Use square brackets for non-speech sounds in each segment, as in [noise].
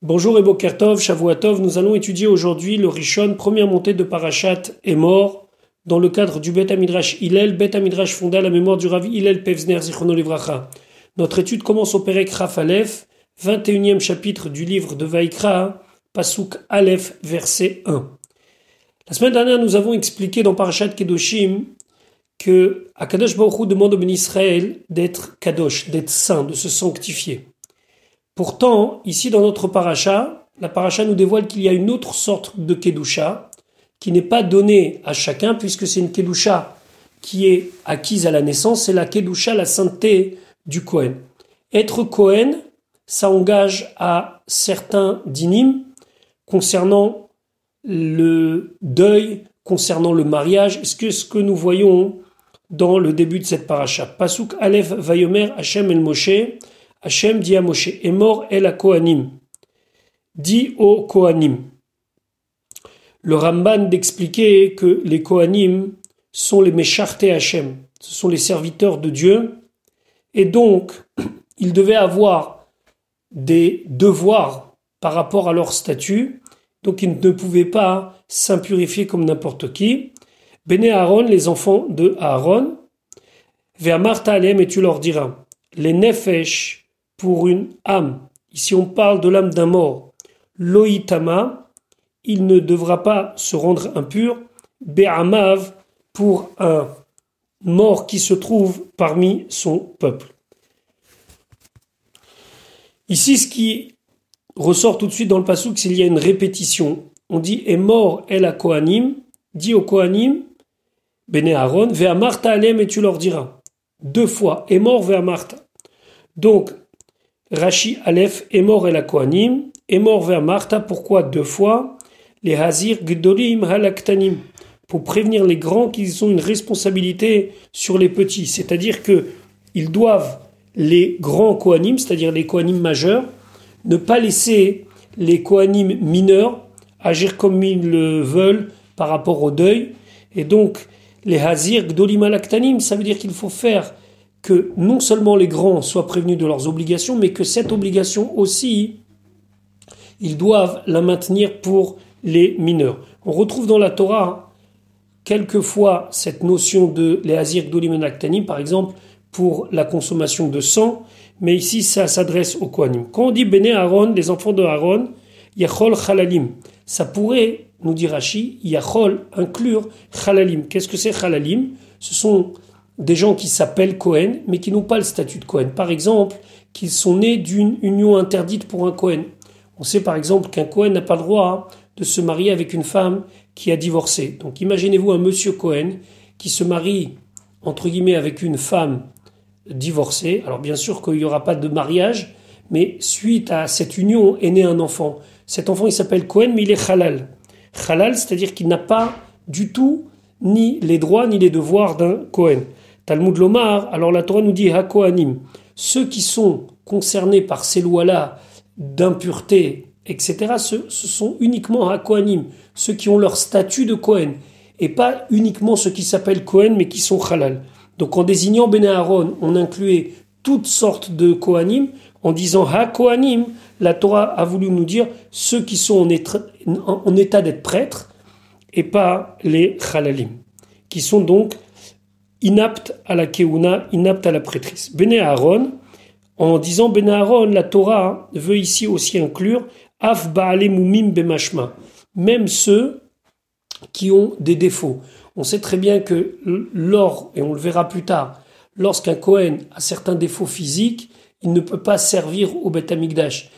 Bonjour et Bokertov, Shavuatov, nous allons étudier aujourd'hui le Rishon, première montée de Parashat est mort dans le cadre du Bet Amidrash Hillel. Bet Amidrash fonda la mémoire du Rav Hillel Pevzner Zichrono Livracha. Notre étude commence au Perek Raf Aleph, 21e chapitre du livre de Vaikra, Pasuk Aleph, verset 1. La semaine dernière, nous avons expliqué dans Parashat Kedoshim que Akadosh Baruch demande au Ben Israël d'être Kadosh, d'être saint, de se sanctifier. Pourtant, ici dans notre paracha, la paracha nous dévoile qu'il y a une autre sorte de kedusha qui n'est pas donnée à chacun puisque c'est une kedusha qui est acquise à la naissance, c'est la kedusha, la sainteté du Kohen. Être Kohen, ça engage à certains dynimes concernant le deuil, concernant le mariage. Est-ce que ce que nous voyons dans le début de cette paracha, Pasuk Aleph Vayomer Hashem El Moshe, Hachem dit à Moshe, est mort El à Kohanim. Dit aux Kohanim. Le Ramban d'expliquer que les Kohanim sont les Méchartés Hachem, ce sont les serviteurs de Dieu, et donc [clears throat] ils devaient avoir des devoirs par rapport à leur statut, donc ils ne pouvaient pas s'impurifier comme n'importe qui. Béné Aaron, les enfants de Aaron, vers Martha Alem, et tu leur diras, les Nefesh, pour une âme. Ici on parle de l'âme d'un mort. Loïtama, il ne devra pas se rendre impur. Be'amav, pour un mort qui se trouve parmi son peuple. Ici, ce qui ressort tout de suite dans le pasouk, c'est qu'il y a une répétition. On dit est mort elle a Kohanim, dit au Kohanim, Bene Aaron, Ve'amarta alem et tu leur diras. Deux fois, est mort Ve'amarta. Donc, Rashi Aleph est mort et la Kohanim, est mort vers Martha, pourquoi deux fois? Les Hazir Gdolim Halaktanim, pour prévenir les grands qu'ils ont une responsabilité sur les petits, c'est-à-dire que ils doivent les grands Kohanim, c'est-à-dire les Kohanim majeurs, ne pas laisser les Kohanim mineurs agir comme ils le veulent par rapport au deuil, et donc les Hazir Gdolim Halaktanim, ça veut dire qu'il faut faire que non seulement les grands soient prévenus de leurs obligations, mais que cette obligation aussi, ils doivent la maintenir pour les mineurs. On retrouve dans la Torah quelquefois cette notion de les hazir Aktanim, par exemple, pour la consommation de sang, mais ici ça s'adresse aux Kohanim. Quand on dit Béné Aaron, les enfants de Aaron, Yachol Chalalim, ça pourrait, nous dit Rashi, Yachol inclure Chalalim. Qu'est-ce que c'est Chalalim? Ce sont des gens qui s'appellent Cohen, mais qui n'ont pas le statut de Cohen. Par exemple, qu'ils sont nés d'une union interdite pour un Cohen. On sait par exemple qu'un Cohen n'a pas le droit de se marier avec une femme qui a divorcé. Donc imaginez-vous un monsieur Cohen qui se marie, entre guillemets, avec une femme divorcée. Alors bien sûr qu'il n'y aura pas de mariage, mais suite à cette union est né un enfant. Cet enfant, il s'appelle Cohen, mais il est halal. Halal, c'est-à-dire qu'il n'a pas du tout ni les droits ni les devoirs d'un Cohen. Talmud Lomar, alors la Torah nous dit Hakohanim, ceux qui sont concernés par ces lois-là d'impureté, etc., ce, sont uniquement Hakohanim, ceux qui ont leur statut de Kohen, et pas uniquement ceux qui s'appellent Kohen, mais qui sont Halal. Donc en désignant Ben Aaron, on incluait toutes sortes de Kohanim, en disant Ha-Kohanim, la Torah a voulu nous dire ceux qui sont en, en état d'être prêtres, et pas les Halalim, qui sont donc inapte à la keuna, inapte à la prêtrise. Béné Aaron, en disant Béné Aaron, la Torah veut ici aussi inclure Af Mumim Bemashma, même ceux qui ont des défauts. On sait très bien que l'or, et on le verra plus tard, lorsqu'un Kohen a certains défauts physiques, il ne peut pas servir au Beth Amikdash.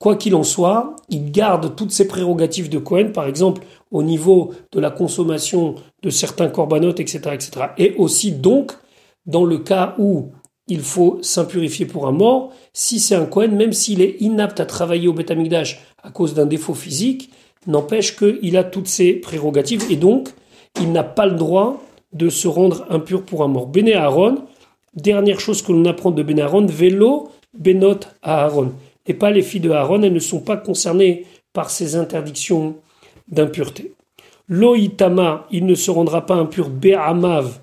Quoi qu'il en soit, il garde toutes ses prérogatives de Cohen, par exemple au niveau de la consommation de certains corbanotes, etc., etc. Et aussi donc, dans le cas où il faut s'impurifier pour un mort, si c'est un Cohen, même s'il est inapte à travailler au Beth à cause d'un défaut physique, n'empêche qu'il a toutes ses prérogatives et donc il n'a pas le droit de se rendre impur pour un mort. Béné Aaron, dernière chose que l'on apprend de Béné Aaron, vélo, Benot à Aaron et pas les filles de Aaron, elles ne sont pas concernées par ces interdictions d'impureté. Loïtama, il ne se rendra pas impur Be'amav.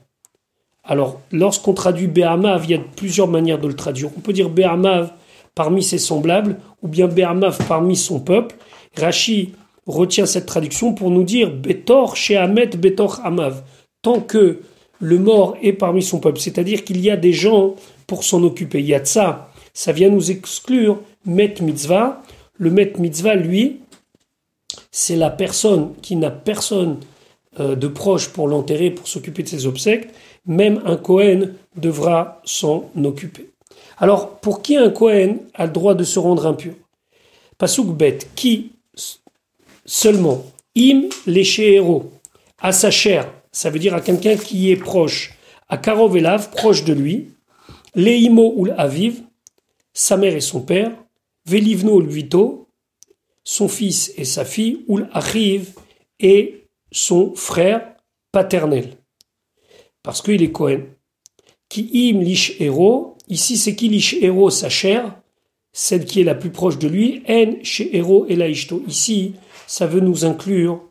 Alors, lorsqu'on traduit Be'amav, il y a plusieurs manières de le traduire. On peut dire Be'amav parmi ses semblables, ou bien Be'amav parmi son peuple. Rashi retient cette traduction pour nous dire Betor Shehamet Betor Amav. Tant que le mort est parmi son peuple, c'est-à-dire qu'il y a des gens pour s'en occuper. Il y a de ça. Ça vient nous exclure Met Mitzvah. Le Met Mitzvah, lui, c'est la personne qui n'a personne euh, de proche pour l'enterrer, pour s'occuper de ses obsèques. Même un Kohen devra s'en occuper. Alors, pour qui un Kohen a le droit de se rendre impur? Pasuk bet, qui seulement im héros à sa chair, ça veut dire à quelqu'un qui est proche, à Karov Elav, proche de lui, Leimo ou Aviv, sa mère et son père, Velivno ou Vito, son fils et sa fille, ou Achiv et son frère paternel. Parce qu'il est Cohen. Qui im lish héros, ici c'est qui lish héros sa chair, celle qui est la plus proche de lui, en chez héros et laishto. Ici, ça veut nous inclure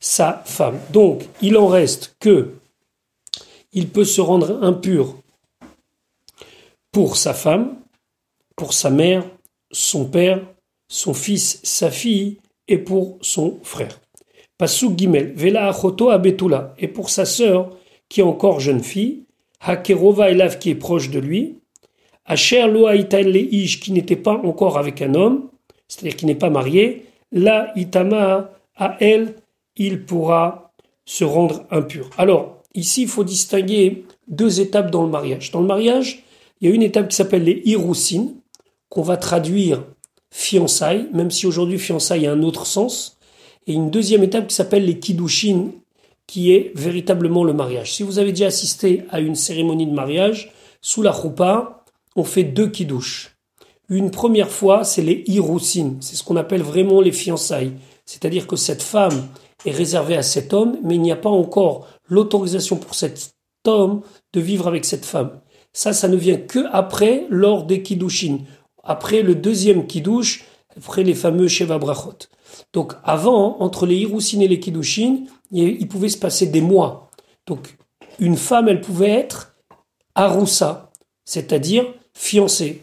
sa femme. Donc, il en reste que il peut se rendre impur pour sa femme, pour sa mère, son père, son fils, sa fille et pour son frère. Pasuk Gimel, Vela Achoto Abetula, et pour sa sœur qui est encore jeune fille, Hakerova Elav qui est proche de lui, Asher Loa Leish qui n'était pas encore avec un homme, c'est-à-dire qui n'est pas marié, là Itama à elle, il pourra se rendre impur. Alors, ici, il faut distinguer deux étapes dans le mariage. Dans le mariage, il y a une étape qui s'appelle les Hiroussines, qu'on va traduire fiançailles, même si aujourd'hui fiançailles a un autre sens, et une deuxième étape qui s'appelle les Kiddushin, qui est véritablement le mariage. Si vous avez déjà assisté à une cérémonie de mariage, sous la choupa, on fait deux Kiddush. Une première fois, c'est les Hiroussines, c'est ce qu'on appelle vraiment les fiançailles. C'est-à-dire que cette femme est réservée à cet homme, mais il n'y a pas encore l'autorisation pour cet homme de vivre avec cette femme. Ça, ça ne vient que après, lors des Kiddushin. Après le deuxième Kiddush, après les fameux Sheva Brachot. Donc avant, entre les Hiroussines et les Kiddushin, il pouvait se passer des mois. Donc une femme, elle pouvait être Aroussa, c'est-à-dire fiancée.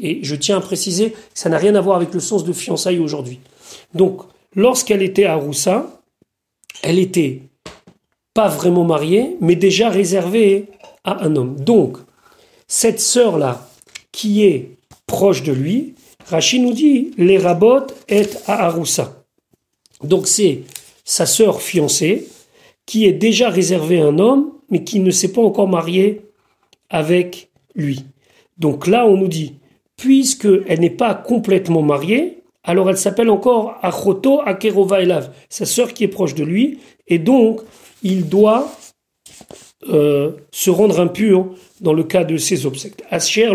Et je tiens à préciser, ça n'a rien à voir avec le sens de fiançailles aujourd'hui. Donc, lorsqu'elle était Aroussa, elle était pas vraiment mariée, mais déjà réservée à un homme. Donc, cette sœur-là, qui est proche de lui, Rachid nous dit, les rabot est à Aroussa. Donc c'est sa sœur fiancée qui est déjà réservée à un homme, mais qui ne s'est pas encore mariée avec lui. Donc là, on nous dit, puisqu'elle n'est pas complètement mariée, alors elle s'appelle encore Achoto Akerova Elav, sa sœur qui est proche de lui, et donc il doit euh, se rendre impur dans le cas de ses obsèques. Asher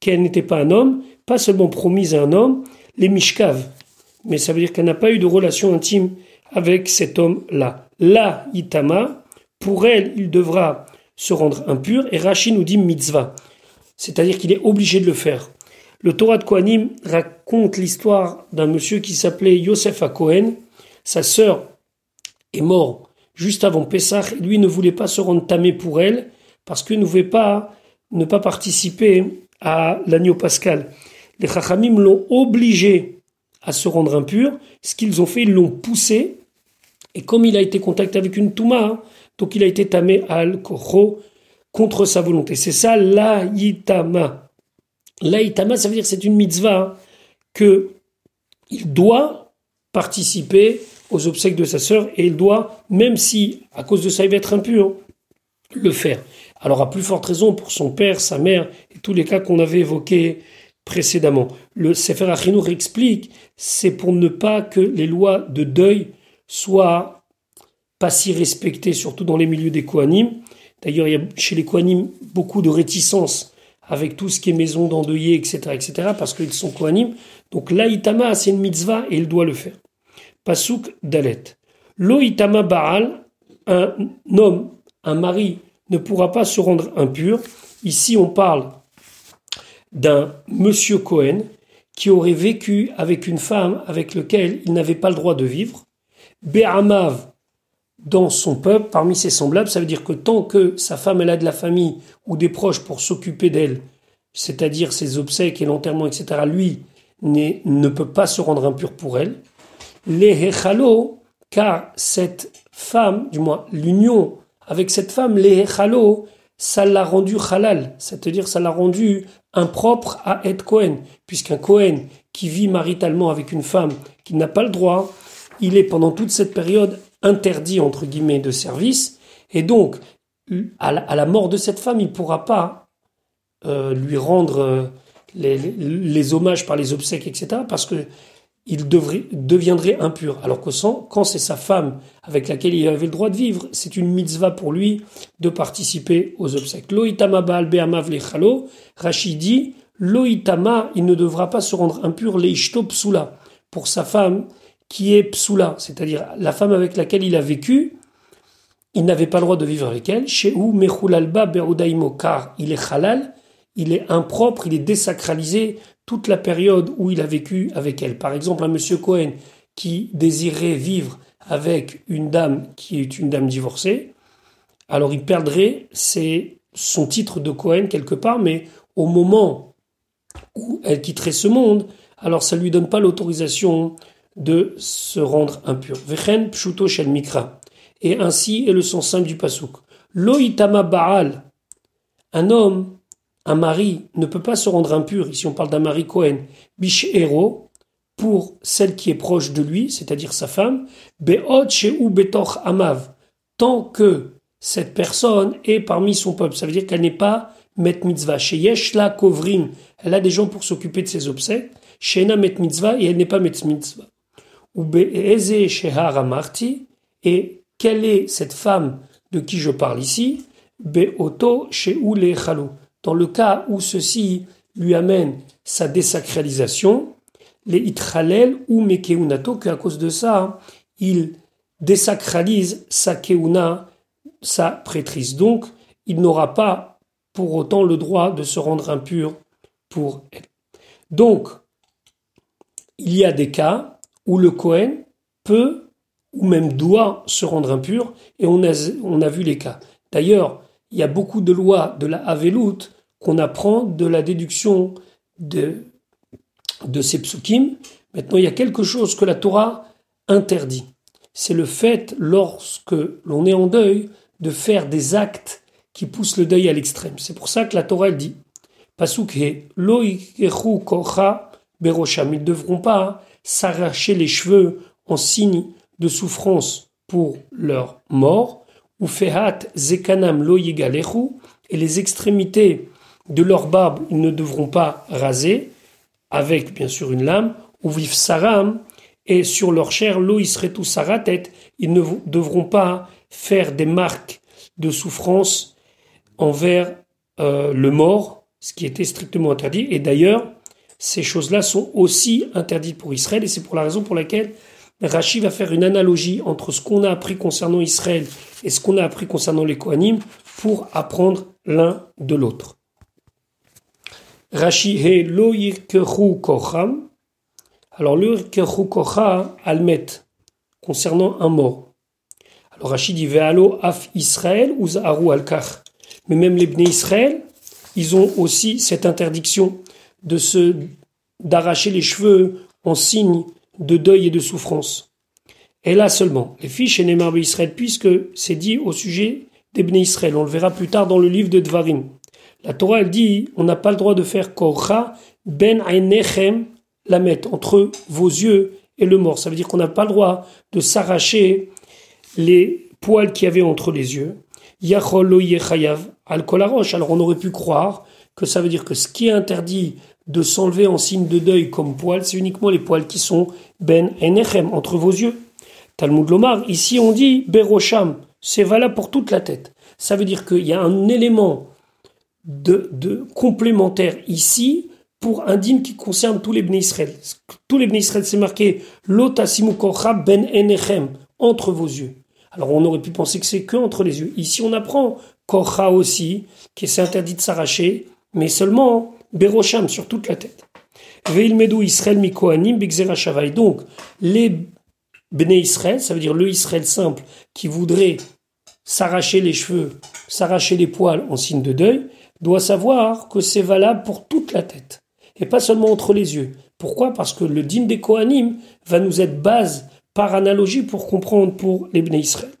qu'elle n'était pas un homme, pas seulement promise à un homme, les mishkav, mais ça veut dire qu'elle n'a pas eu de relation intime avec cet homme-là. La itama, pour elle, il devra se rendre impur, et Rashi nous dit mitzvah, c'est-à-dire qu'il est obligé de le faire. Le Torah de Kohanim raconte l'histoire d'un monsieur qui s'appelait Yosef Cohen. Sa sœur est morte juste avant Pessah. Lui ne voulait pas se rendre tamé pour elle parce qu'il ne voulait pas ne pas participer à l'agneau pascal. Les Chachamim l'ont obligé à se rendre impur. Ce qu'ils ont fait, ils l'ont poussé. Et comme il a été contacté avec une Touma, donc il a été tamé al contre sa volonté. C'est ça l'Aïtama. L'Aïtama, ça veut dire que c'est une mitzvah que il doit participer aux obsèques de sa sœur et il doit, même si à cause de ça il va être impur, le faire. Alors à plus forte raison pour son père, sa mère et tous les cas qu'on avait évoqués précédemment. Le Sefer Achinour explique, c'est pour ne pas que les lois de deuil soient pas si respectées, surtout dans les milieux des Kohanim. D'ailleurs, il y a chez les Kohanim beaucoup de réticence avec tout ce qui est maison d'endeuillé, etc., etc., parce qu'ils sont Kohanim. Donc l'Aïtama, c'est une mitzvah et il doit le faire. Pasuk Dalet. L'Oïtama Baal, un homme, un mari ne pourra pas se rendre impur. Ici, on parle d'un monsieur Cohen qui aurait vécu avec une femme avec laquelle il n'avait pas le droit de vivre. Be'amav dans son peuple, parmi ses semblables, ça veut dire que tant que sa femme elle a de la famille ou des proches pour s'occuper d'elle, c'est-à-dire ses obsèques et l'enterrement, etc., lui, ne peut pas se rendre impur pour elle. Les car cette femme, du moins l'union avec cette femme, les hechalo, ça l'a rendu halal, c'est-à-dire ça l'a rendu impropre à être Cohen, puisqu'un Cohen qui vit maritalement avec une femme qui n'a pas le droit, il est pendant toute cette période interdit entre guillemets de service, et donc à la, mort de cette femme, il ne pourra pas euh, lui rendre euh, les, hommages par les obsèques, etc., parce que il deviendrait impur. Alors que quand c'est sa femme avec laquelle il avait le droit de vivre, c'est une mitzvah pour lui de participer aux obsèques. Loïtama Baal Be'amav Lechalo, Rachid dit, Loïtama, il ne devra pas se rendre impur Leishto Psula, pour sa femme qui est Psula, c'est-à-dire la femme avec laquelle il a vécu, il n'avait pas le droit de vivre avec elle. Chez ou car il est halal, il est impropre, il est désacralisé toute la période où il a vécu avec elle. Par exemple, un monsieur Cohen qui désirait vivre avec une dame qui est une dame divorcée, alors il perdrait son titre de Cohen quelque part, mais au moment où elle quitterait ce monde, alors ça ne lui donne pas l'autorisation de se rendre impur. Vechen pshuto shel. Et ainsi est le sens simple du pasouk. Loïtama baal. Un homme un mari ne peut pas se rendre impur, ici on parle d'un mari Cohen, héros, pour celle qui est proche de lui, c'est-à-dire sa femme, be'ot ou betoch amav, tant que cette personne est parmi son peuple. Ça veut dire qu'elle n'est pas met mitzvah. Chez Yeshla Kovrim, elle a des gens pour s'occuper de ses obsèques. Chez met mitzvah et elle n'est pas met mitzvah. Ou be'eze shehar amarti, et quelle est cette femme de qui je parle ici? Be'oto chez ou dans le cas où ceci lui amène sa désacralisation, les itralel ou mekeunato, qu'à cause de ça, il désacralise sa keuna, sa prêtrise. Donc, il n'aura pas pour autant le droit de se rendre impur pour elle. Donc, il y a des cas où le Cohen peut ou même doit se rendre impur, et on a, on a vu les cas. D'ailleurs, il y a beaucoup de lois de la Havelout qu'on apprend de la déduction de, de ces psukim. Maintenant, il y a quelque chose que la Torah interdit. C'est le fait, lorsque l'on est en deuil, de faire des actes qui poussent le deuil à l'extrême. C'est pour ça que la Torah dit kocha berosham. Ils ne devront pas s'arracher les cheveux en signe de souffrance pour leur mort ou fehat zekanam lo et les extrémités de leur barbe, ils ne devront pas raser, avec bien sûr une lame, ou vif saram, et sur leur chair, l'eau, seraient tous tête, ils ne devront pas faire des marques de souffrance envers euh, le mort, ce qui était strictement interdit. Et d'ailleurs, ces choses-là sont aussi interdites pour Israël, et c'est pour la raison pour laquelle Rachi va faire une analogie entre ce qu'on a appris concernant Israël et ce qu'on a appris concernant les Kohanim pour apprendre l'un de l'autre. Rashi he lo. Alors le yirkechu kocha almet concernant un mort. Alors Rashi dit ve'alo af Israël ou al Mais même les Bnei Israël, ils ont aussi cette interdiction de se d'arracher les cheveux en signe de deuil et de souffrance. Et là seulement, les filles chez Neymar Israël, puisque c'est dit au sujet des Bnei Israël. On le verra plus tard dans le livre de Dvarim. La Torah, elle dit, on n'a pas le droit de faire korcha ben ainechem la entre vos yeux et le mort. Ça veut dire qu'on n'a pas le droit de s'arracher les poils qu'il y avait entre les yeux. Yachol al Alors on aurait pu croire que ça veut dire que ce qui est interdit de s'enlever en signe de deuil comme poils, c'est uniquement les poils qui sont ben enechem entre vos yeux. Talmud Lomar, ici on dit berosham, c'est valable pour toute la tête. Ça veut dire qu'il y a un élément de, complémentaire ici pour un dîme qui concerne tous les Bnei Israël. Tous les Bnei Israël, c'est marqué Lotasimu ben enechem, entre vos yeux. Alors on aurait pu penser que c'est que entre les yeux. Ici on apprend Kocha aussi, qui c'est interdit de s'arracher, mais seulement Berosham sur toute la tête. Veil Medou Israël Mikoanim Shavai. Donc les Bnei Israël, ça veut dire le Israël simple qui voudrait s'arracher les cheveux, s'arracher les poils en signe de deuil, doit savoir que c'est valable pour toute la tête et pas seulement entre les yeux. Pourquoi? Parce que le dîme des Kohanim va nous être base par analogie pour comprendre pour les Bnei Israël.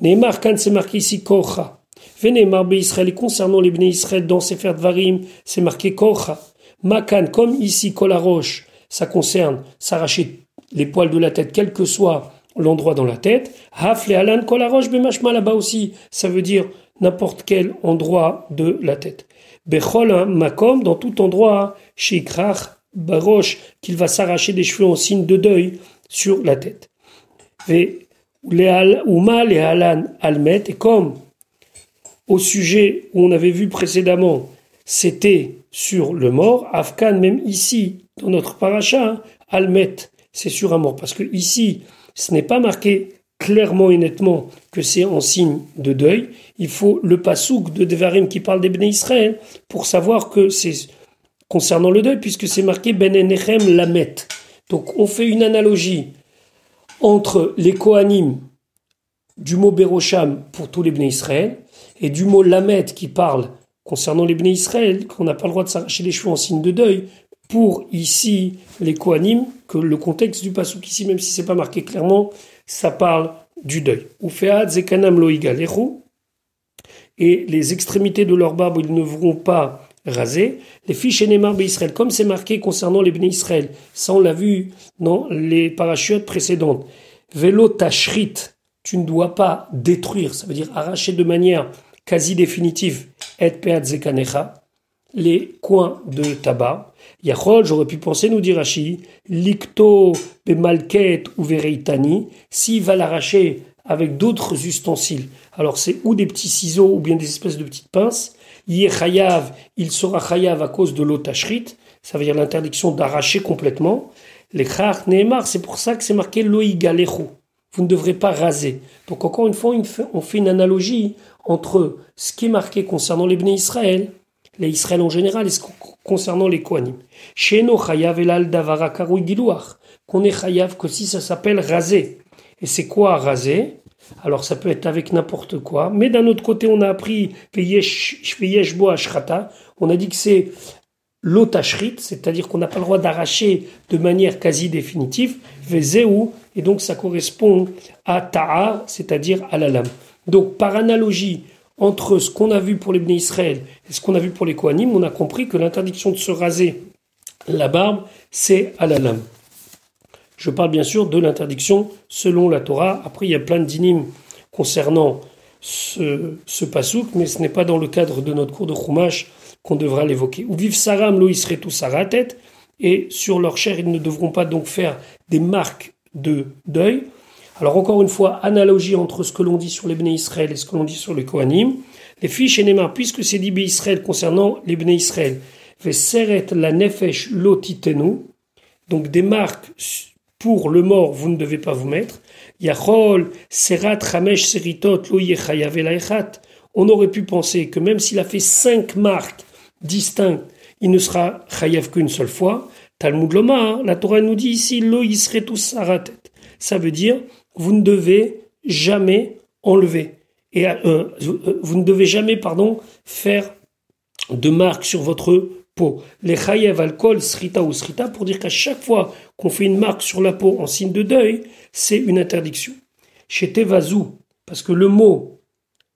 Neymar Khan, c'est marqué ici Korcha. Veneymar Israël, et concernant les Bnei Israël dans Sefer Dvarim, c'est marqué Korcha. Makan, comme ici Kolaroche, ça concerne s'arracher les poils de la tête, quel que soit l'endroit dans la tète. Hafle Alan Kolaroche, Bemashma là-bas aussi, ça veut dire n'importe quel endroit de la tête. Bechol Makom, dans tout endroit, Shikrach Baroche, qu'il va s'arracher des cheveux en signe de deuil sur la tête. Et Uma et Alan Almet, et comme au sujet où on avait vu précédemment, c'était sur le mort, Afghan, même ici, dans notre paracha, hein, Almet, c'est sur un mort. Parce que ici, ce n'est pas marqué clairement et nettement que c'est en signe de deuil. Il faut le pasouk de Devarim qui parle des Israël pour savoir que c'est concernant le deuil, puisque c'est marqué Ben Enechem Lamet. Donc on fait une analogie entre les Kohanim du mot Berosham pour tous les Bnei Israël et du mot Lamet qui parle concernant les Bnei Israël, qu'on n'a pas le droit de s'arracher les cheveux en signe de deuil, pour ici les Kohanim, que le contexte du pasouk ici, même si c'est pas marqué clairement, ça parle du deuil. zekanam et les extrémités de leur barbe, ils ne vont pas raser. Les fiches Némar Israël, comme c'est marqué concernant les Bnei Israël, ça on l'a vu dans les parachutes précédentes. Vélo tachrit, tu ne dois pas détruire, ça veut dire arracher de manière quasi définitive, et peat les coins de tabac. Yachol, j'aurais pu penser, nous dit Rashi, likto bemalket ou vereitani, s'il va l'arracher avec d'autres ustensiles. Alors c'est ou des petits ciseaux ou bien des espèces de petites pinces. Yechayav, il sera chayav à cause de l'otashrit, ça veut dire l'interdiction d'arracher complètement. Les chach neemar, c'est pour ça que c'est marqué loigalechu. Vous ne devrez pas raser. Donc encore une fois, on fait une analogie entre ce qui est marqué concernant les Bnei Israël, les Israël en général, et ce concernant les Kohanim. Sheno chayav elal davara qu'on est chayav que si ça s'appelle raser. Et c'est quoi raser Alors ça peut être avec n'importe quoi, mais d'un autre côté, on a appris on a dit que c'est l'otashrit, c'est-à-dire qu'on n'a pas le droit d'arracher de manière quasi définitive, vezeu, et donc ça correspond à ta'a, c'est-à-dire à la lame. Donc, par analogie entre ce qu'on a vu pour les Bnei Israël et ce qu'on a vu pour les Kohanim, on a compris que l'interdiction de se raser la barbe, c'est à la lame. Je parle bien sûr de l'interdiction selon la Torah. Après, il y a plein d'inim concernant ce, pasouk, mais ce n'est pas dans le cadre de notre cours de Chumash qu'on devra l'évoquer. Ou vive Saram, lo tout tête, et sur leur chair, ils ne devront pas donc faire des marques de deuil. Alors encore une fois, analogie entre ce que l'on dit sur les Israël et ce que l'on dit sur les Kohanim. Les fiches et puisque c'est dit Israël concernant les Bnei Israël, seret la nefesh lotitenu, donc des marques pour le mort, vous ne devez pas vous mettre. Yachol, serat, ramesh, seritot, On aurait pu penser que même s'il a fait cinq marques distinctes, il ne sera chayav qu'une seule fois. Talmud Loma, la Torah nous dit ici, lo yisretu tout saratet. Ça veut dire, vous ne devez jamais enlever. Et euh, euh, vous ne devez jamais, pardon, faire de marque sur votre peau. Les chayev alcool, srita ou srita, pour dire qu'à chaque fois qu'on fait une marque sur la peau en signe de deuil, c'est une interdiction. Chez Tevazou, parce que le mot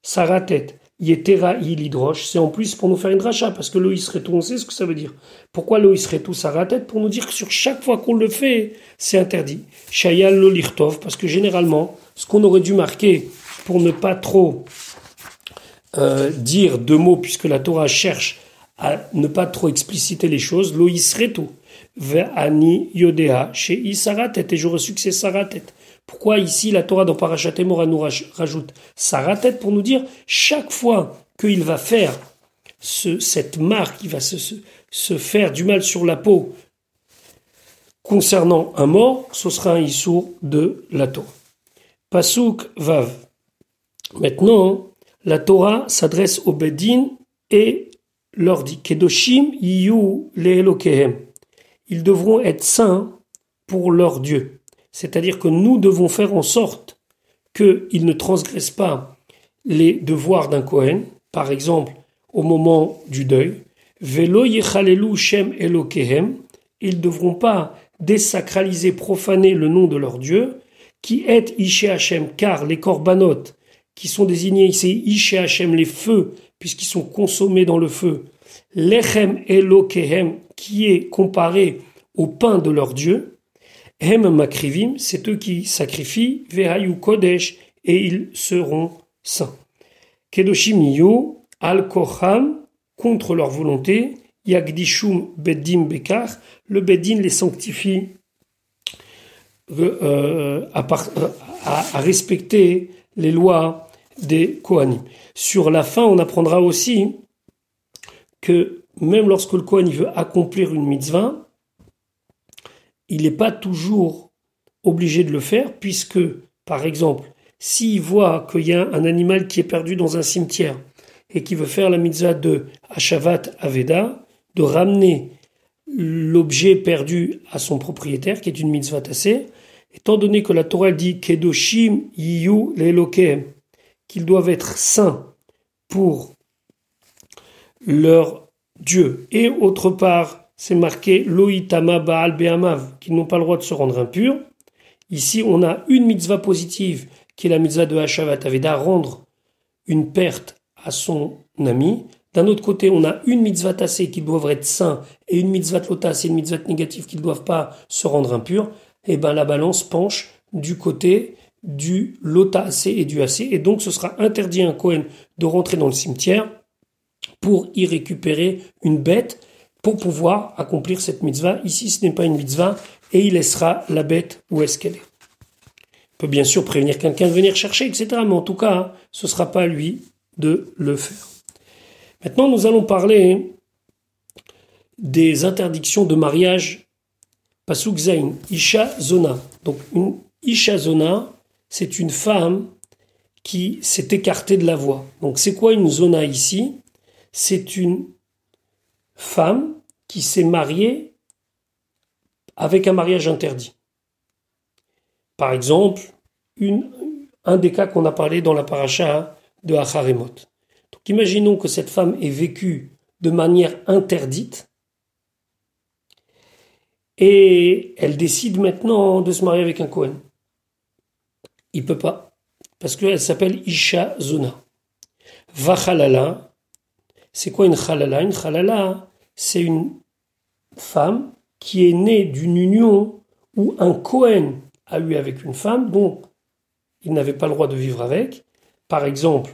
saratet, Yetera l'hydroche, c'est en plus pour nous faire une dracha, parce que l'eau on sait ce que ça veut dire. Pourquoi l'eau tout tête? Pour nous dire que sur chaque fois qu'on le fait, c'est interdit. Shayal lirtov, parce que généralement, ce qu'on aurait dû marquer pour ne pas trop euh, dire deux mots, puisque la Torah cherche à ne pas trop expliciter les choses, l'eau tout. Ve'ani yodea, chez Isaratet, et j'aurais su que c'est Saratet. Pourquoi ici la Torah dans Parashat Emora nous rajoute Saratet pour nous dire chaque fois qu'il va faire cette marque, il va se, faire du mal sur la peau concernant un mort, ce sera un issour de la Torah. Pasuk Vav. Maintenant, la Torah s'adresse aux Bedin et leur dit Kedoshim Yiyu Leelokehem. Ils devront être saints pour leur Dieu. C'est-à-dire que nous devons faire en sorte qu'ils ne transgressent pas les devoirs d'un Kohen. Par exemple, au moment du deuil. Velo yechalelu shem elokehem. Ils ne devront pas désacraliser, profaner le nom de leur Dieu, qui est Ishe Hashem, car les corbanotes qui sont désignés ici Ishe Hashem, les feux, puisqu'ils sont consommés dans le feu, Lechem Elokehem, qui est comparé au pain de leur Dieu, Hem Makrivim, c'est eux qui sacrifient, Vehayu Kodesh, et ils seront saints. Kedoshim Yu, Al Kocham, contre leur volonté, Yagdishum Beddim Bekar, le Beddin les sanctifie euh, à, à, respecter les lois des Kohanim. Sur la fin, on apprendra aussi que même lorsque le Kohen veut accomplir une mitzvah, il n'est pas toujours obligé de le faire, puisque, par exemple, s'il voit qu'il y a un animal qui est perdu dans un cimetière et qui veut faire la mitzvah de Hashavat Aveda, de ramener l'objet perdu à son propriétaire, qui est une mitzvah tassée, étant donné que la Torah dit Kedoshim Yiyu Lelokem, qu'ils doivent être saints pour leur Dieu. Et autre part, c'est marqué Loïtama Baal Be'amav, qu'ils n'ont pas le droit de se rendre impurs. Ici, on a une mitzvah positive, qui est la mitzvah de Hashavat Aveda, rendre une perte à son ami. D'un autre côté, on a une mitzvah tassée qui doivent être saints et une mitzvah lotas et une mitzvah négative qui ne doivent pas se rendre impurs. Et eh ben la balance penche du côté du lota et du AC. Et donc ce sera interdit à un Cohen de rentrer dans le cimetière pour y récupérer une bête pour pouvoir accomplir cette mitzvah. Ici, ce n'est pas une mitzvah et il laissera la bête où est-ce qu'elle est. Il peut bien sûr prévenir quelqu'un de venir chercher, etc. Mais en tout cas, ce ne sera pas lui de le faire. Maintenant, nous allons parler des interdictions de mariage Pasuk Zain, Isha Zona. Donc, une Isha Zona, c'est une femme qui s'est écartée de la voie. Donc, c'est quoi une Zona ici? C'est une femme qui s'est mariée avec un mariage interdit. Par exemple, un des cas qu'on a parlé dans la paracha de Acharemot. Donc imaginons que cette femme ait vécu de manière interdite et elle décide maintenant de se marier avec un Cohen. Il peut pas parce qu'elle s'appelle Isha Zona. Vachalala, c'est quoi une chalala Une chalala, c'est une femme qui est née d'une union où un Cohen a eu avec une femme dont il n'avait pas le droit de vivre avec. Par exemple,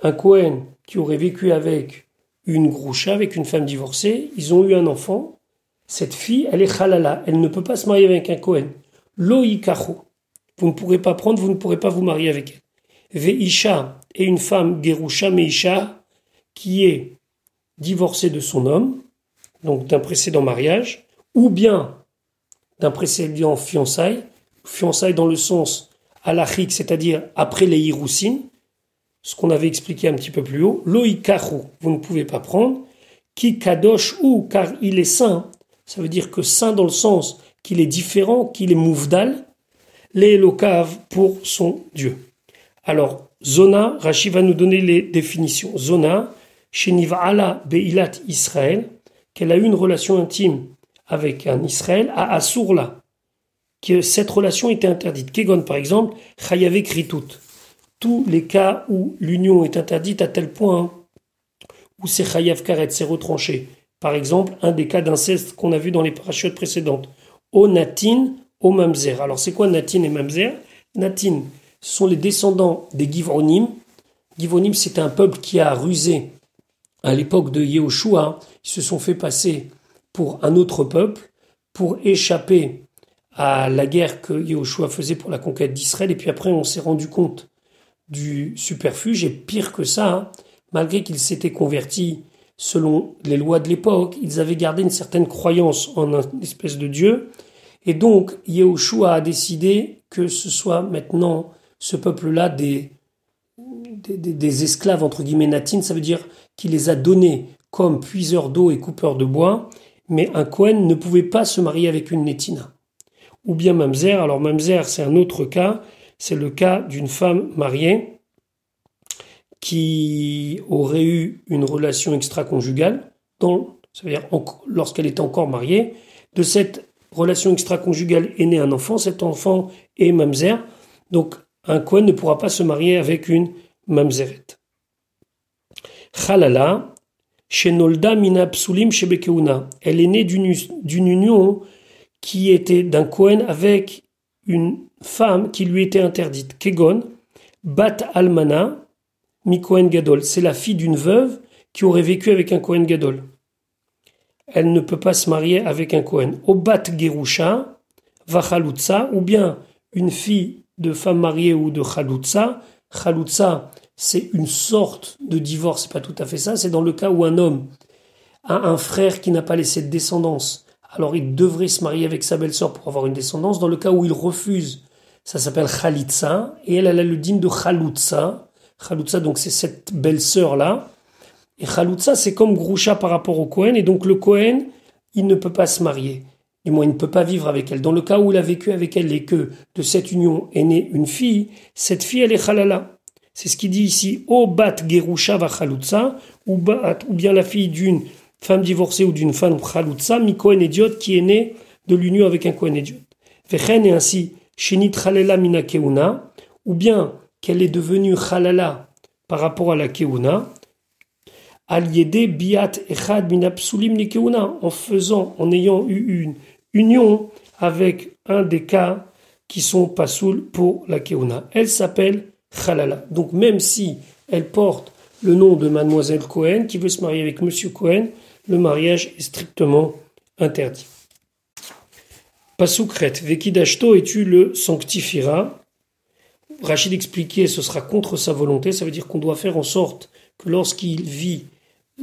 un Cohen qui aurait vécu avec une groucha, avec une femme divorcée, ils ont eu un enfant. Cette fille, elle est halala, elle ne peut pas se marier avec un Cohen. Loïkachu. Vous ne pourrez pas prendre, vous ne pourrez pas vous marier avec elle. Veisha est une femme gerusha meisha qui est divorcée de son homme, donc d'un précédent mariage, ou bien d'un précédent fiançailles, fiançailles dans le sens alachique, c'est-à-dire après les hiroussines, ce qu'on avait expliqué un petit peu plus haut, loïkachu, vous ne pouvez pas prendre, qui kadosh ou, car il est saint, ça veut dire que saint dans le sens qu'il est différent, qu'il est mouvdal, les lokav pour son Dieu. Alors, zona, Rashi va nous donner les définitions. Zona, ala beilat Israël, qu'elle a eu une relation intime avec un Israël, à Assourla, que cette relation était interdite. Kegon, par exemple, chayave kritout tous les cas où l'union est interdite à tel point où c'est chayav karet, c'est retranché. Par exemple, un des cas d'inceste qu'on a vu dans les parachutes précédentes. O natin, o mamzer. Alors c'est quoi natin et mamzer? Natin, ce sont les descendants des Givronim. Givronim, c'est un peuple qui a rusé à l'époque de Yehoshua. Ils se sont fait passer pour un autre peuple pour échapper à la guerre que Yehoshua faisait pour la conquête d'Israël. Et puis après, on s'est rendu compte du superfuge et pire que ça, malgré qu'ils s'étaient convertis selon les lois de l'époque, ils avaient gardé une certaine croyance en une espèce de Dieu. Et donc, Yehoshua a décidé que ce soit maintenant ce peuple-là des, des, esclaves, entre guillemets, natines. Ça veut dire qu'il les a donnés comme puiseurs d'eau et coupeurs de bois. Mais un Kohen ne pouvait pas se marier avec une Netina. Ou bien Mamzer. Alors Mamzer, c'est un autre cas c'est le cas d'une femme mariée qui aurait eu une relation extra-conjugale, c'est-à-dire lorsqu'elle était encore mariée, de cette relation extra-conjugale est né un enfant, cet enfant est mamzer, donc un Kohen ne pourra pas se marier avec une mamzeret. Chalala, Shenolda mina psulim shebekeuna. Elle est née d'une union qui était d'un Kohen avec une femme qui lui était interdite. Kegon, Bat Almana, mi Kohen Gadol. C'est la fille d'une veuve qui aurait vécu avec un Kohen Gadol. Elle ne peut pas se marier avec un Kohen. Obat Gerusha, Vachalutza, ou bien une fille de femme mariée ou de Chalutza. Chalutza, c'est une sorte de divorce, c'est pas tout à fait ça, c'est dans le cas où un homme a un frère qui n'a pas laissé de descendance, alors il devrait se marier avec sa belle-sœur pour avoir une descendance. Dans le cas où il refuse, ça s'appelle Khalitsa, et elle, elle a le digne de Khalutsa. Khalutsa, donc c'est cette belle-sœur-là. Et Khalutsa, c'est comme Groucha par rapport au Cohen, et donc le Cohen, il ne peut pas se marier. Du moins, il ne peut pas vivre avec elle. Dans le cas où il a vécu avec elle et que de cette union est née une fille, cette fille, elle est Khalala. C'est ce qu'il dit ici, O bat gerusha va ou, ou bien la fille d'une femme divorcée ou d'une femme chalutza, mi Kohen idiot, qui est née de l'union avec un Kohen idiot. Vechen est ainsi, shenit chalela mina keuna, ou bien qu'elle est devenue chalala par rapport à la keuna, al biat echad mina psulim keuna, en faisant, en ayant eu une union avec un des cas qui sont pas pour la keuna. Elle s'appelle donc même si elle porte le nom de mademoiselle Cohen qui veut se marier avec monsieur Cohen, le mariage est strictement interdit. Pasukret, Vekidashto et tu le sanctifieras. Rachid expliquait, ce sera contre sa volonté, ça veut dire qu'on doit faire en sorte que lorsqu'il vit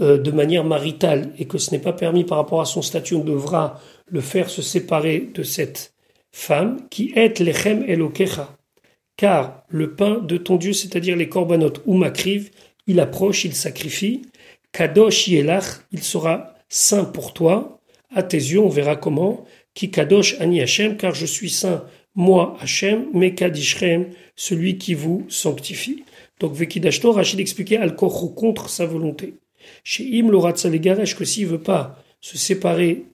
euh, de manière maritale et que ce n'est pas permis par rapport à son statut, on devra le faire se séparer de cette femme qui est lechem elokecha car le pain de ton Dieu, c'est-à-dire les corbanotes ou makriv, il approche, il sacrifie. Kadosh yelach, il sera saint pour toi. À tes yeux, on verra comment. Ki kadosh ani Hashem, car je suis saint, moi Hashem, mais kadishrem, celui qui vous sanctifie. Donc Vekidashto, Rachid expliquait al contre sa volonté. Chez Im Loratzalegaresh, que s'il veut pas se séparer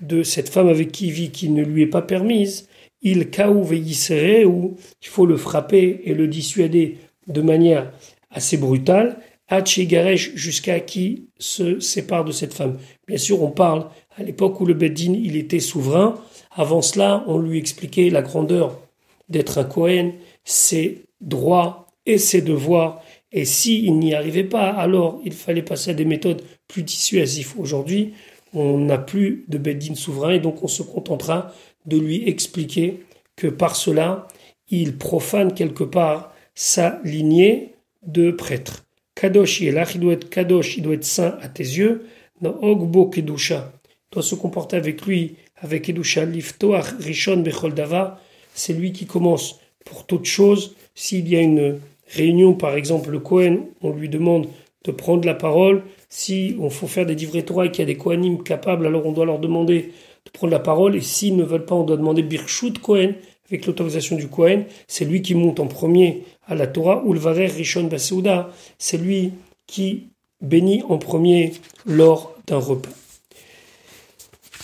de cette femme avec qui il vit, qui ne lui est pas permise, il kaou ou il faut le frapper et le dissuader de manière assez brutale, garesh jusqu'à qui se sépare de cette femme. Bien sûr, on parle à l'époque où le Beddin il était souverain. Avant cela, on lui expliquait la grandeur d'être un Kohen, ses droits et ses devoirs. Et s'il n'y arrivait pas, alors il fallait passer à des méthodes plus dissuasives. Aujourd'hui, on n'a plus de Beddin souverain et donc on se contentera de lui expliquer que par cela, il profane quelque part sa lignée de prêtre. Kadosh il doit être Kadosh, il doit être saint à tes yeux. Dans Ogbo Kedusha, doit se comporter avec lui, avec Kedusha, Liftoach Rishon Becholdava, c'est lui qui commence pour toute chose. S'il y a une réunion, par exemple, le Kohen, on lui demande de prendre la parole. Si on faut faire des livrets Torah et qu'il y a des Kohanim capables, alors on doit leur demander de prendre la parole. Et s'ils ne veulent pas, on doit demander Birchut Kohen, avec l'autorisation du Kohen. C'est lui qui monte en premier à la Torah. Ou le Varer Rishon Basouda, c'est lui qui bénit en premier lors d'un repas.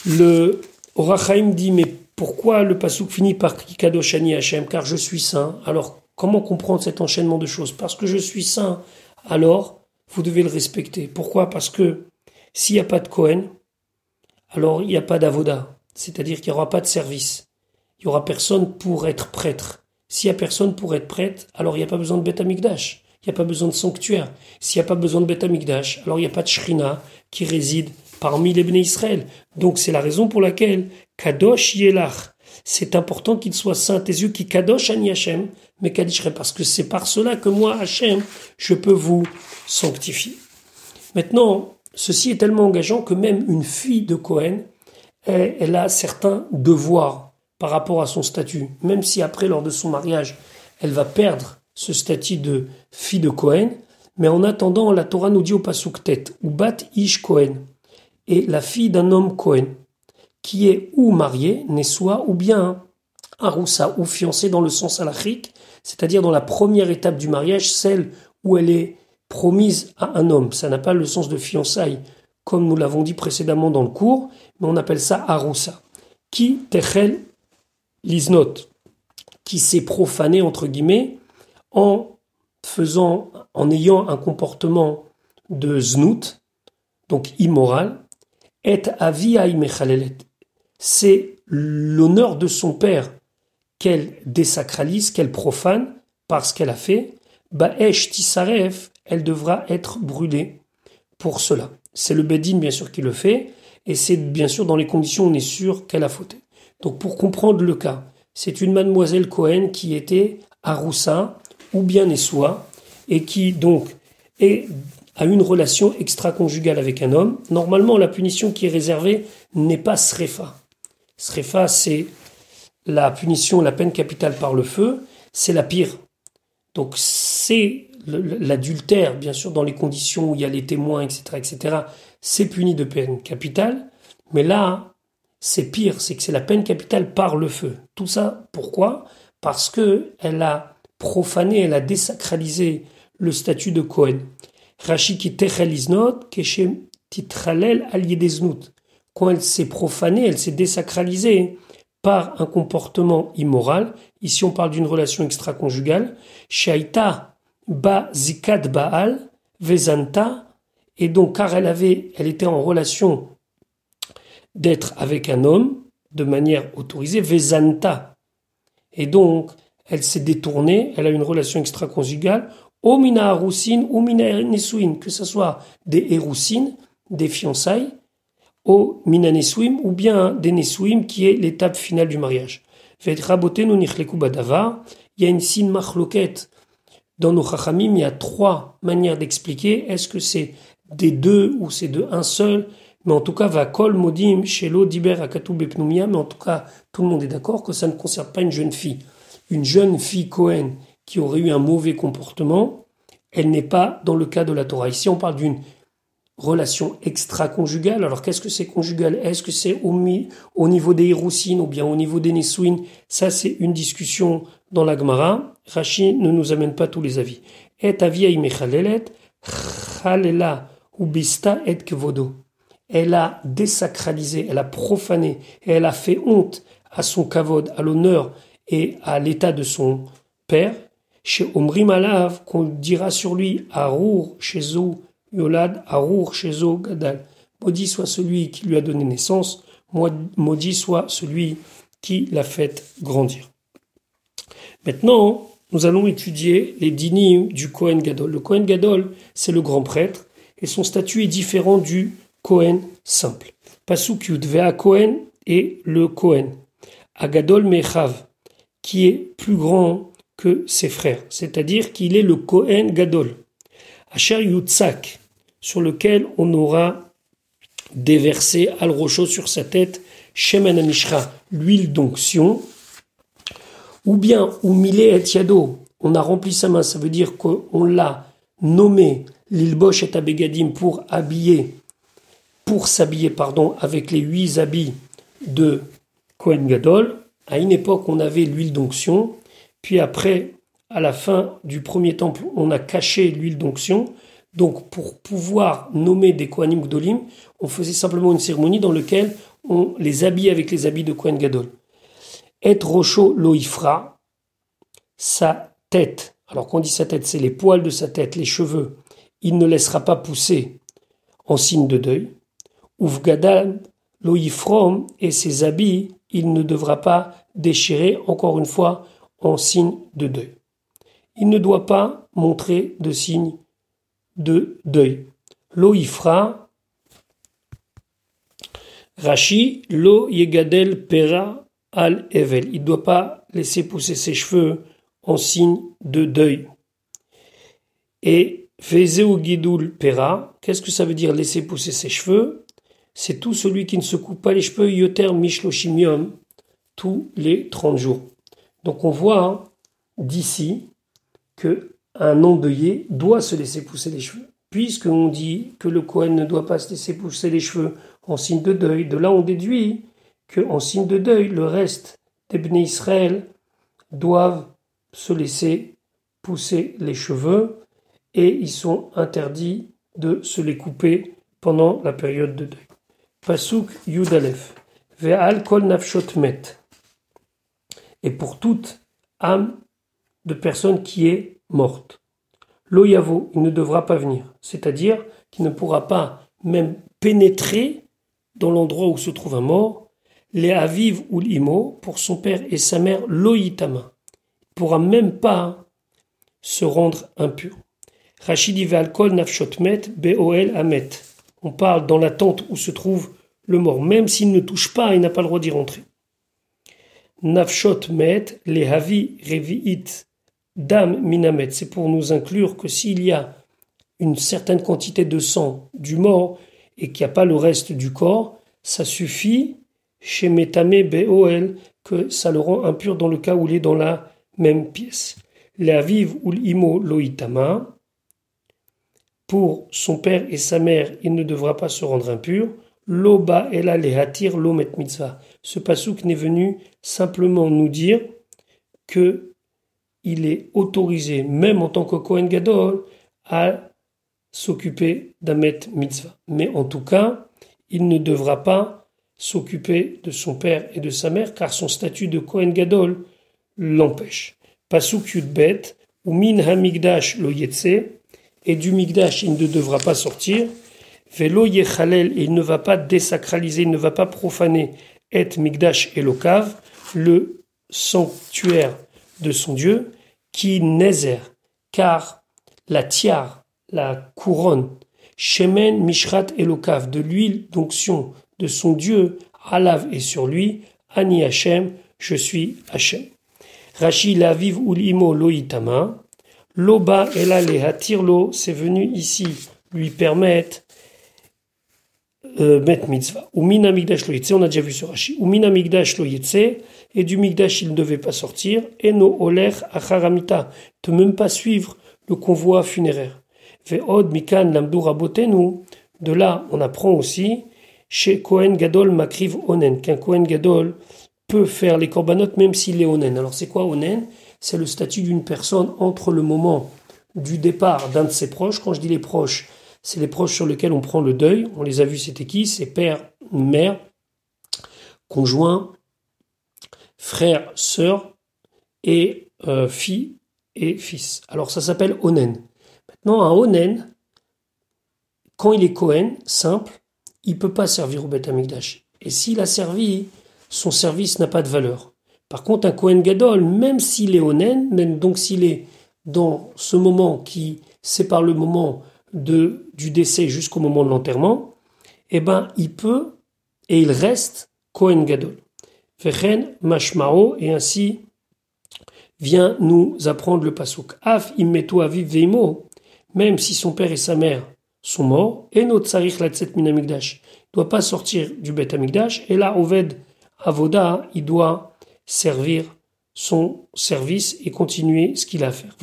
Le Orachaim dit, mais pourquoi le Pasuk finit par Kadoshani Hashem? Car je suis saint. Alors, comment comprendre cet enchaînement de choses? Parce que je suis saint, alors vous devez le respecter. Pourquoi? Parce que s'il n'y a pas de Kohen, alors il n'y a pas d'avoda, c'est-à-dire qu'il n'y aura pas de service. Il n'y aura personne pour être prêtre. S'il n'y a personne pour être prêtre, alors il n'y a pas besoin de Beth Il n'y a pas besoin de sanctuaire. S'il n'y a pas besoin de Beth alors il n'y a pas de Shrina qui réside parmi les Bnei Israël. Donc c'est la raison pour laquelle Kadosh Yelach, c'est important qu'il soit saint tes yeux, qui Kadosh Ani Hashem, mais parce que c'est par cela que moi, Hashem, je peux vous sanctifier. Maintenant, Ceci est tellement engageant que même une fille de Cohen, elle, a certains devoirs par rapport à son statut. Même si après, lors de son mariage, elle va perdre ce statut de fille de Cohen, mais en attendant, la Torah nous dit au pasuk tête, ou bat ish Cohen, et la fille d'un homme Cohen, qui est ou marié, n'est soit, ou bien un roussa, ou fiancé dans le sens alachique, c'est-à-dire dans la première étape du mariage, celle où elle est promise à un homme. Ça n'a pas le sens de fiançailles, comme nous l'avons dit précédemment dans le cours, mais on appelle ça aroussa. Qui techel liznot, qui s'est profané, entre guillemets, en faisant, en ayant un comportement de znout, donc immoral, et mechalelet. C'est l'honneur de son père qu'elle désacralise, qu'elle profane par ce qu'elle a fait. Ba'esh tisaref, elle devra être brûlée pour cela. C'est le Bedin, bien sûr, qui le fait, et c'est bien sûr dans les conditions on est sûr qu'elle a fauté. Donc pour comprendre le cas, c'est une mademoiselle Cohen qui était à Roussin, ou bien Nessois, et qui donc a une relation extra-conjugale avec un homme. Normalement, la punition qui est réservée n'est pas Srefa. Srefa, c'est la punition, la peine capitale par le feu, c'est la pire. Donc c'est l'adultère, bien sûr, dans les conditions où il y a les témoins, etc., etc., c'est puni de peine capitale. Mais là, c'est pire, c'est que c'est la peine capitale par le feu. Tout ça, pourquoi? Parce que elle a profané, elle a désacralisé le statut de Cohen. Keshem titralel. Quand elle s'est profanée, elle s'est désacralisée par un comportement immoral. Ici, on parle d'une relation extra-conjugale. Shaita ba zikat baal vezanta. Et donc, car elle avait, elle était en relation d'être avec un homme de manière autorisée, vezanta. Et donc, elle s'est détournée, elle a une relation extra-conjugale, omina harousin ou mina nesuin, que ce soit des héroussines, des fiançailles, au minaneswim ou bien des neswim qui est l'étape finale du mariage. Il y a une signe machloket dans nos chachamim, il y a trois manières d'expliquer. Est-ce que c'est des deux ou c'est de un seul? Mais en tout cas, va kol modim shelo diber bepnumia. Mais en tout cas, tout le monde est d'accord que ça ne concerne pas une jeune fille. Une jeune fille Cohen qui aurait eu un mauvais comportement, elle n'est pas dans le cas de la Torah. Ici, on parle d'une relation extra-conjugale. Alors qu'est-ce que c'est conjugal? Est-ce que c'est au, au, niveau des Hiroussines ou bien au niveau des Nesouines Ça, c'est une discussion dans la Gemara. Rashi ne nous amène pas tous les avis. Et ubista et. Elle a désacralisé, elle a profané, elle a fait honte à son kavod, à l'honneur et à l'état de son père. Chez Omri Malav, qu'on dira sur lui, Arour, chez Yolad Arour Shezo Gadal. Maudit soit celui qui lui a donné naissance, maudit soit celui qui l'a fait grandir. Maintenant, nous allons étudier les dinim du Kohen Gadol. Le Kohen Gadol, c'est le grand prêtre, et son statut est différent du Kohen simple. Pasuk Yudvea Kohen est le Kohen. Agadol Mechav, qui est plus grand que ses frères, c'est-à-dire qu'il est le Kohen Gadol. Asher Yutzak, sur lequel on aura déversé al rocho sur sa tête, shemen amishra, l'huile d'onction, ou bien umile et yado, on a rempli sa main, ça veut dire qu'on l'a nommé l'ilbosh et abegadim pour habiller, pour s'habiller, pardon, avec les huit habits de Kohen Gadol. À une époque, on avait l'huile d'onction, puis après, à la fin du premier temple, on a caché l'huile d'onction, donc, pour pouvoir nommer des Kohanim Gdolim, on faisait simplement une cérémonie dans laquelle on les habille avec les habits de Kohen Gadol. Et Rocho Loifra, sa tête. Alors, quand on dit sa tête, c'est les poils de sa tête, les cheveux. Il ne laissera pas pousser en signe de deuil. Uvgadal Loifrom et ses habits, il ne devra pas déchirer, encore une fois, en signe de deuil. Il ne doit pas montrer de signe de deuil. Lo ifra, Rashi, lo yegadel pera al evel. Il ne doit pas laisser pousser ses cheveux en signe de deuil. Et Vezeu gidul pera, qu'est-ce que ça veut dire laisser pousser ses cheveux? C'est tout celui qui ne se coupe pas les cheveux, yoter mishloshimium, tous les 30 jours. Donc on voit d'ici que un endeuillé doit se laisser pousser les cheveux. Puisqu'on dit que le Kohen ne doit pas se laisser pousser les cheveux en signe de deuil, de là on déduit que en signe de deuil, le reste des Bnei Israël doivent se laisser pousser les cheveux et ils sont interdits de se les couper pendant la période de deuil. Pasuk Yudalef. Ve'al kol nafshot met. Et pour toute âme de personne qui est morte. L'oyavo, il ne devra pas venir. C'est-à-dire qu'il ne pourra pas même pénétrer dans l'endroit où se trouve un mort. Les aviv ou l'imo, pour son père et sa mère, loïtama. Il pourra même pas se rendre impur. Rachidi ve'alkol nafshot met be'oel amet. On parle dans la tente où se trouve le mort, même s'il ne touche pas, il n'a pas le droit d'y rentrer. Nafshot met, les havi revi'it, dam minamet. C'est pour nous inclure que s'il y a une certaine quantité de sang du mort et qu'il n'y a pas le reste du corps, ça suffit chez Metame Be'oel que ça le rend impur dans le cas où il est dans la même pièce. Les aviv ou l'imo loitama, pour son père et sa mère, il ne devra pas se rendre impur. Loba ela lehatir lomet mitzvah. Ce pasouk n'est venu simplement nous dire que il est autorisé, même en tant que Kohen Gadol, à s'occuper d'Amet mitzvah. Mais en tout cas, il ne devra pas s'occuper de son père et de sa mère, car son statut de Kohen Gadol l'empêche. Pasuk Yudbet, ou min hamigdash lo yetse, et du Migdash, il ne devra pas sortir. Velo Yechalel, il ne va pas désacraliser, il ne va pas profaner et Migdash et Lokav, le sanctuaire de son Dieu, qui Nézer, car la tiare, la couronne, Shemen Mishrat et Lokav, de l'huile d'onction de son Dieu, Alav est sur lui, Ani Hashem, je suis Hashem. Rashi la vive ou l'imo loitama, Loba et là les hatirlo, c'est venu ici lui permettre euh, mettre mitzvah. Ou mina migdash lo on a déjà vu sur Rashi. Ou mina migdash lo et du migdash il ne devait pas sortir. Et no oler acharamita, ne même pas suivre le convoi funéraire. Ve'od mikan lamdur rabotenu, de là on apprend aussi chez Kohen Gadol makriv onen, qu'un Kohen Gadol peut faire les corbanotes même s'il est onen. Alors c'est quoi onen? C'est le statut d'une personne entre le moment du départ d'un de ses proches. Quand je dis les proches, c'est les proches sur lesquels on prend le deuil. On les a vus, c'était qui? C'est père, mère, conjoint, frère, sœur et euh, fille et fils. Alors ça s'appelle onen. Maintenant, un onen, quand il est Cohen, simple, il peut pas servir au Beth Amikdash. Et s'il a servi, son service n'a pas de valeur. Par contre, un Kohen Gadol, même s'il est onen, même donc s'il est dans ce moment qui sépare le moment de, du décès jusqu'au moment de l'enterrement, eh ben, il peut et il reste Kohen Gadol. Vechen Mashmao, et ainsi vient nous apprendre le pasuk. Af immetu aviv veimo, même si son père et sa mère sont morts, et notre sarich latzet il doit pas sortir du Bet Amigdash, et là, Oved Avoda, il doit servir son service et continuer ce qu'il a à faire.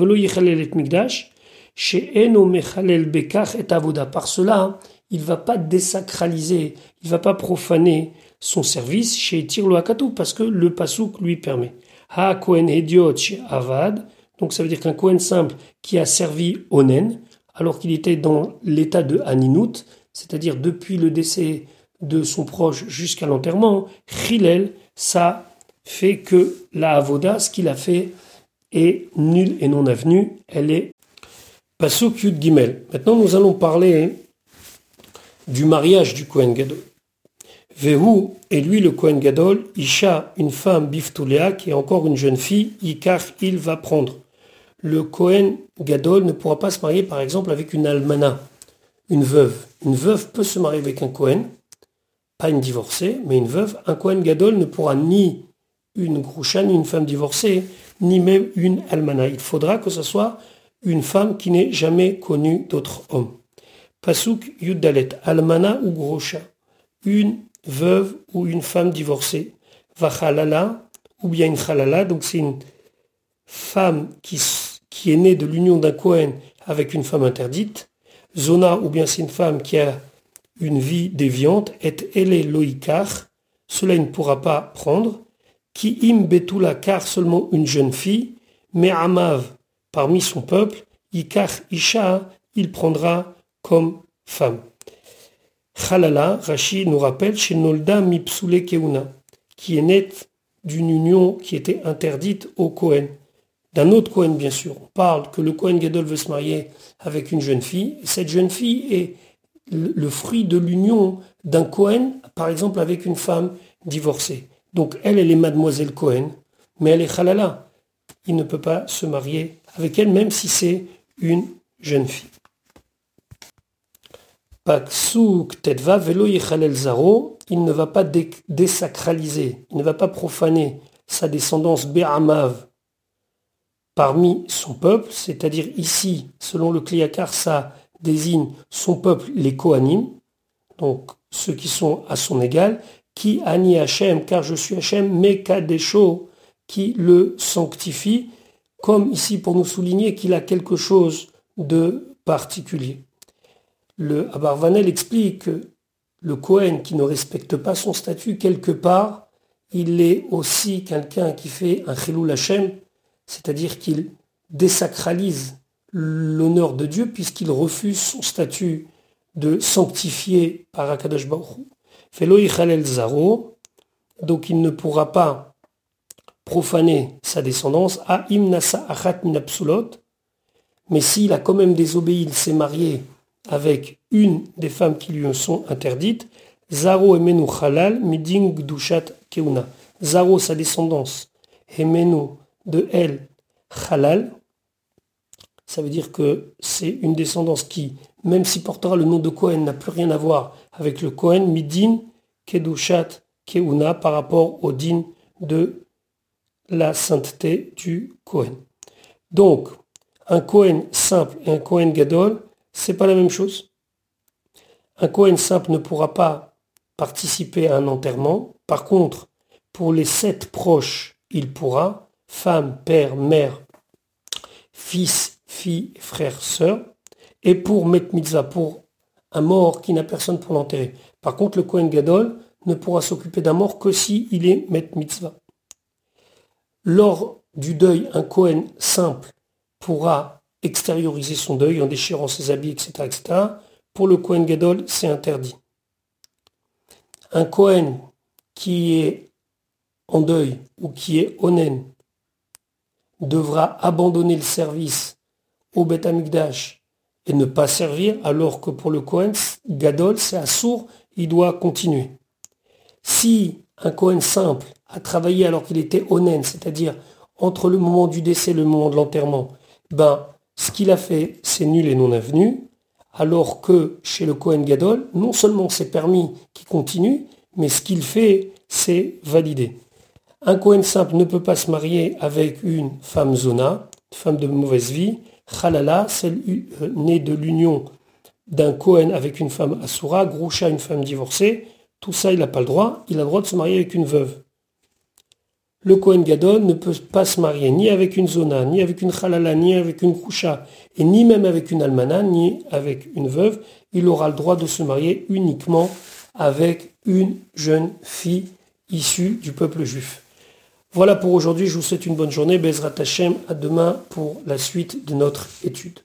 Par cela, il va pas désacraliser, il va pas profaner son service chez Tirlo Akatou parce que le pasouk lui permet. Ha Kohen Hediot chez Avad, donc ça veut dire qu'un Kohen simple qui a servi Onen, alors qu'il était dans l'état de Aninut, c'est-à-dire depuis le décès de son proche jusqu'à l'enterrement, Chilel, ça fait que la avoda, ce qu'il a fait, est nul et non avenu. Elle est Pasuk Yud Gimel. Maintenant, nous allons parler du mariage du Kohen Gadol. Vehu et lui le Kohen Gadol, Isha, une femme Biftulea, qui est encore une jeune fille, Ikar, il va prendre. Le Kohen Gadol ne pourra pas se marier par exemple avec une almana, une veuve. Une veuve peut se marier avec un Kohen, pas une divorcée, mais une veuve. Un Kohen Gadol ne pourra ni une grouchane, une femme divorcée, ni même une almana. Il faudra que ce soit une femme qui n'ait jamais connu d'autre homme. Pasuk Yuddalet, almana ou groucha, une veuve ou une femme divorcée? Vachalala, ou bien une chalala, donc c'est une femme qui, est née de l'union d'un Kohen avec une femme interdite. Zona, ou bien c'est une femme qui a une vie déviante, et elle loïkar, cela il ne pourra pas prendre qui im betula car seulement une jeune fille, mais amav parmi son peuple, Yikach Isha, il prendra comme femme. Khalala, Rashi nous rappelle chez Nolda Mipsule Keuna, qui est nette d'une union qui était interdite au Kohen. D'un autre Kohen, bien sûr. On parle que le Kohen Gadol veut se marier avec une jeune fille. Cette jeune fille est le fruit de l'union d'un Kohen, par exemple avec une femme divorcée. Donc elle, elle est mademoiselle Cohen, mais elle est halala. Il ne peut pas se marier avec elle, même si c'est une jeune fille. il ne va pas désacraliser, il ne va pas profaner sa descendance Be'amav parmi son peuple, c'est-à-dire ici, selon le Kliakar, ça désigne son peuple, les Kohanim, donc ceux qui sont à son égal, qui Ani Hachem, car je suis Hachem, mais Kadesho, qui le sanctifie, comme ici pour nous souligner qu'il a quelque chose de particulier. Le Abarvanel explique que le Kohen qui ne respecte pas son statut, quelque part, il est aussi quelqu'un qui fait un Chilul Hachem, c'est-à-dire qu'il désacralise l'honneur de Dieu puisqu'il refuse son statut de sanctifié par Akadosh Baruch Zaro, donc il ne pourra pas profaner sa descendance à Imnasa Achat mais s'il a quand même désobéi, il s'est marié avec une des femmes qui lui sont interdites, Zaro Emenu Halal Miding Gdushat Keuna. Zaro, sa descendance, Emenu de elle, Halal, ça veut dire que c'est une descendance qui, même si portera le nom de Cohen, n'a plus rien à voir avec le Cohen, Midin, Kedushat, Keuna, par rapport au din de la sainteté du Cohen. Donc, un Cohen simple et un Cohen Gadol, c'est pas la même chose. Un Cohen simple ne pourra pas participer à un enterrement. Par contre, pour les sept proches, il pourra, femme, père, mère, fils fille, frère, sœur, et pour Met Mitzvah, pour un mort qui n'a personne pour l'enterrer. Par contre, le Kohen Gadol ne pourra s'occuper d'un mort que si il est Met Mitzvah. Lors du deuil, un Kohen simple pourra extérioriser son deuil en déchirant ses habits, etc. etc. Pour le Kohen Gadol, c'est interdit. Un Kohen qui est en deuil ou qui est onen devra abandonner le service au Beth Amikdash et ne pas servir, alors que pour le Kohen Gadol, c'est assourd, il doit continuer. Si un Kohen simple a travaillé alors qu'il était onen, c'est-à-dire entre le moment du décès et le moment de l'enterrement, ben, ce qu'il a fait, c'est nul et non avenu, alors que chez le Kohen Gadol, non seulement c'est permis qu'il continue, mais ce qu'il fait, c'est validé. Un Kohen simple ne peut pas se marier avec une femme zona, femme de mauvaise vie, Khalala, celle euh, née de l'union d'un Kohen avec une femme Asura, Groucha, une femme divorcée, tout ça, il n'a pas le droit. Il a le droit de se marier avec une veuve. Le Kohen Gadol ne peut pas se marier ni avec une Zona, ni avec une Khalala, ni avec une Groucha, et ni même avec une Almana, ni avec une veuve. Il aura le droit de se marier uniquement avec une jeune fille issue du peuple juif. Voilà pour aujourd'hui, je vous souhaite une bonne journée. Bezrat Hashem, à demain pour la suite de notre étude.